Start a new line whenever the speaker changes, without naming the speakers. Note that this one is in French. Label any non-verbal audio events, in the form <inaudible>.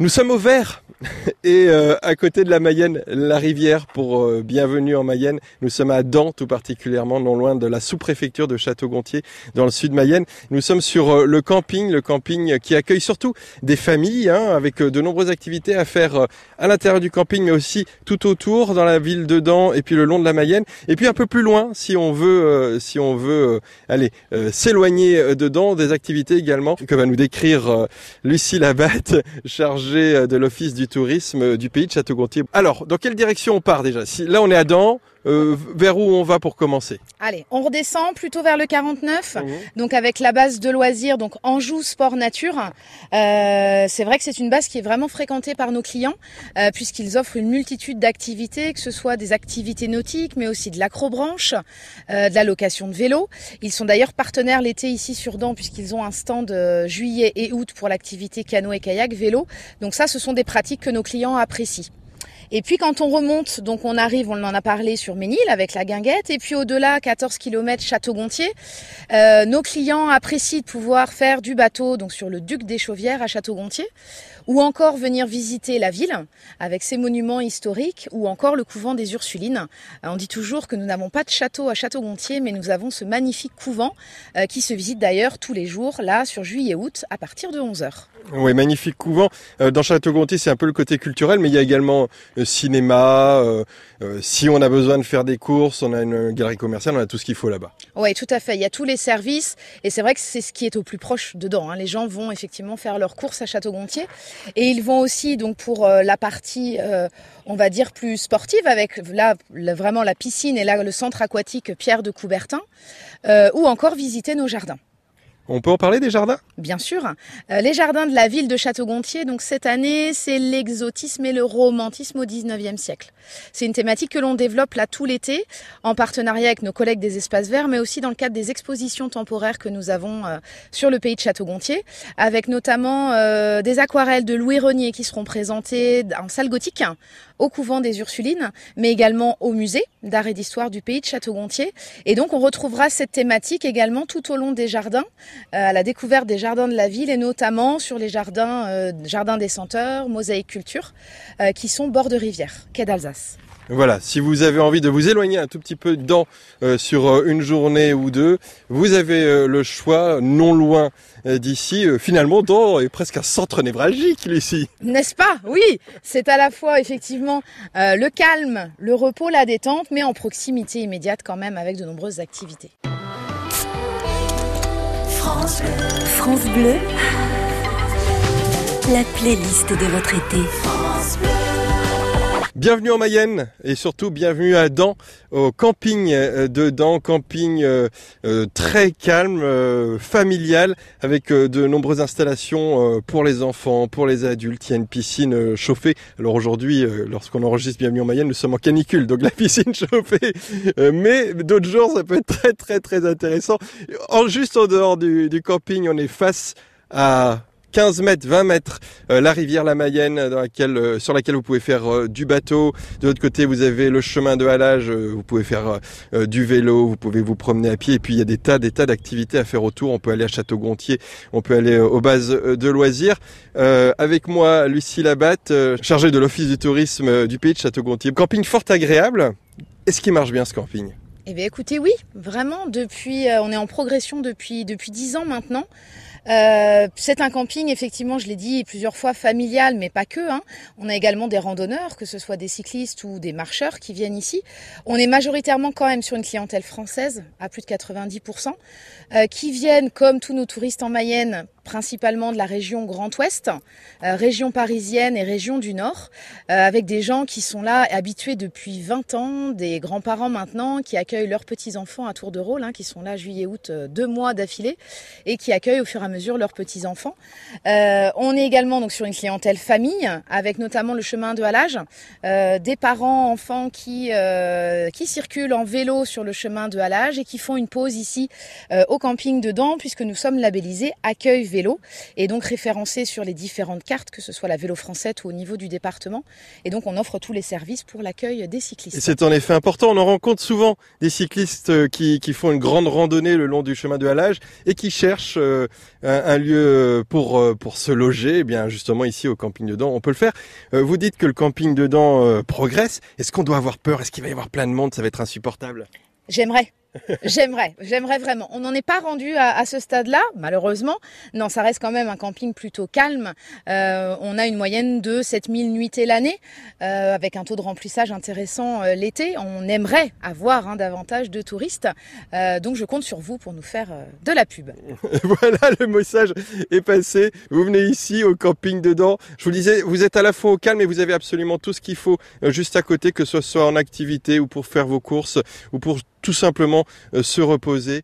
Nous sommes au vert <laughs> et euh, à côté de la Mayenne, la rivière pour euh, bienvenue en Mayenne. Nous sommes à Dant tout particulièrement, non loin de la sous-préfecture de Château-Gontier dans le sud Mayenne. Nous sommes sur euh, le camping, le camping qui accueille surtout des familles hein, avec de nombreuses activités à faire à l'intérieur du camping mais aussi tout autour dans la ville de Dant et puis le long de la Mayenne et puis un peu plus loin si on veut si on veut aller s'éloigner de Dant des activités également que va nous décrire Lucie Labatte <laughs> chargée euh, de l'Office du tourisme euh, du pays de Château-Gontier. Alors, dans quelle direction on part déjà? Si, Là, on est à Dant. Euh, vers où on va pour commencer
Allez, on redescend plutôt vers le 49, mhm. donc avec la base de loisirs, donc Anjou Sport Nature. Euh, c'est vrai que c'est une base qui est vraiment fréquentée par nos clients, euh, puisqu'ils offrent une multitude d'activités, que ce soit des activités nautiques, mais aussi de l'acrobranche, de la location de vélo. Ils sont d'ailleurs partenaires l'été ici sur Dent, puisqu'ils ont un stand juillet et août pour l'activité canoë kayak vélo. Donc ça, ce sont des pratiques que nos clients apprécient. Et puis quand on remonte, donc on arrive, on en a parlé sur Ménil avec la guinguette, et puis au-delà, 14 km Château-Gontier, euh, nos clients apprécient de pouvoir faire du bateau donc sur le Duc des Chauvières à Château-Gontier, ou encore venir visiter la ville avec ses monuments historiques, ou encore le couvent des Ursulines. Euh, on dit toujours que nous n'avons pas de château à Château-Gontier, mais nous avons ce magnifique couvent euh, qui se visite d'ailleurs tous les jours, là, sur juillet-août, à partir de 11h.
Oui, magnifique couvent. dans Château-Gontier, c'est un peu le côté culturel, mais il y a également cinéma. Euh, euh, si on a besoin de faire des courses, on a une galerie commerciale, on a tout ce qu'il faut là-bas.
Oui, tout à fait. Il y a tous les services et c'est vrai que c'est ce qui est au plus proche dedans. Hein. Les gens vont effectivement faire leurs courses à Château-Gontier et ils vont aussi donc pour euh, la partie, on va dire plus sportive avec là vraiment la piscine et là le centre aquatique Pierre de Coubertin ou encore visiter nos jardins.
On peut en parler des jardins?
Bien sûr. Euh, les jardins de la ville de Château-Gontier, donc cette année, c'est l'exotisme et le romantisme au 19e siècle. C'est une thématique que l'on développe là tout l'été, en partenariat avec nos collègues des espaces verts, mais aussi dans le cadre des expositions temporaires que nous avons euh, sur le pays de Château-Gontier, avec notamment euh, des aquarelles de Louis Renier qui seront présentées en salle gothique, au couvent des Ursulines, mais également au musée d'art et d'histoire du pays de Château-Gontier. Et donc on retrouvera cette thématique également tout au long des jardins, euh, à la découverte des jardins de la ville et notamment sur les jardins, euh, jardins des senteurs, mosaïque culture, euh, qui sont bord de rivière, quai d'Alsace.
Voilà, si vous avez envie de vous éloigner un tout petit peu dedans sur une journée ou deux, vous avez le choix non loin d'ici. finalement, dans est presque un centre névralgique ici.
N'est-ce pas? Oui, c'est à la fois effectivement le calme, le repos, la détente, mais en proximité immédiate quand même avec de nombreuses activités.
France Bleu. France Bleu. La playlist de votre été.
Bienvenue en Mayenne et surtout bienvenue à Dant, au camping euh, de Dant, camping euh, euh, très calme, familial, avec de nombreuses installations pour les enfants, pour les adultes. Il y a une piscine chauffée. Alors aujourd'hui, lorsqu'on enregistre Bienvenue en Mayenne, nous sommes en canicule, donc la <laughs> piscine chauffée. mais d'autres jours, ça peut être très très très intéressant. En, juste en dehors du camping, on est face à 15 mètres, 20 mètres, euh, la rivière la Mayenne dans laquelle, euh, sur laquelle vous pouvez faire euh, du bateau. De l'autre côté, vous avez le chemin de halage, vous pouvez faire du vélo, vous pouvez vous promener à pied. Et puis il y a des tas, des tas d'activités à faire autour. On peut aller à Château-Gontier, on peut aller aux bases de loisirs. avec moi, Lucie Labatte, chargée de l'Office du tourisme du pays de Château-Gontier. Camping fort agréable. Est-ce qu'il marche bien ce camping?
Eh bien écoutez, oui, vraiment, depuis, on est en progression depuis, depuis 10 ans maintenant. Euh, c'est un camping, effectivement, je l'ai dit plusieurs fois, familial, mais pas que. Hein. On a également des randonneurs, que ce soit des cyclistes ou des marcheurs qui viennent ici. On est majoritairement quand même sur une clientèle française, à plus de 90%, euh, qui viennent, comme tous nos touristes en Mayenne, principalement de la région Grand Ouest, euh, région parisienne et région du Nord, euh, avec des gens qui sont là habitués depuis 20 ans, des grands-parents maintenant qui accueillent leurs petits-enfants à tour de rôle, hein, qui sont là juillet-août euh, deux mois d'affilée et qui accueillent au fur et à mesure leurs petits-enfants. on est également donc sur une clientèle famille, avec notamment le chemin de halage, des parents, enfants qui, qui circulent en vélo sur le chemin de halage et qui font une pause ici au camping dedans, puisque nous sommes labellisés accueil vélo vélo et donc référencé sur les différentes cartes, que ce soit la vélo française ou au niveau du département. Et donc on offre tous les services pour l'accueil des cyclistes.
C'est en effet important. On en rencontre souvent des cyclistes euh, qui, qui font une grande randonnée le long du chemin de halage et qui cherchent euh, un, lieu pour, euh, pour se loger. Eh bien justement ici au camping dedans, on peut le faire. Vous dites que le camping dedans progresse. Est-ce qu'on doit avoir peur? Est-ce qu'il va y avoir plein de monde? Ça va être insupportable
J'aimerais. J'aimerais, j'aimerais vraiment. On n'en est pas rendu à, ce stade-là, malheureusement. Non, ça reste quand même un camping plutôt calme. Euh, on a une moyenne de 7000 nuitées l'année, euh, avec un taux de remplissage intéressant euh, l'été. On aimerait avoir hein, davantage de touristes. donc je compte sur vous pour nous faire de la pub. <laughs>
voilà, le message est passé. Vous venez ici au camping dedans. Je vous disais, vous êtes à la fois au calme et vous avez absolument tout ce qu'il faut juste à côté, que ce soit en activité ou pour faire vos courses ou pour tout simplement euh, se reposer.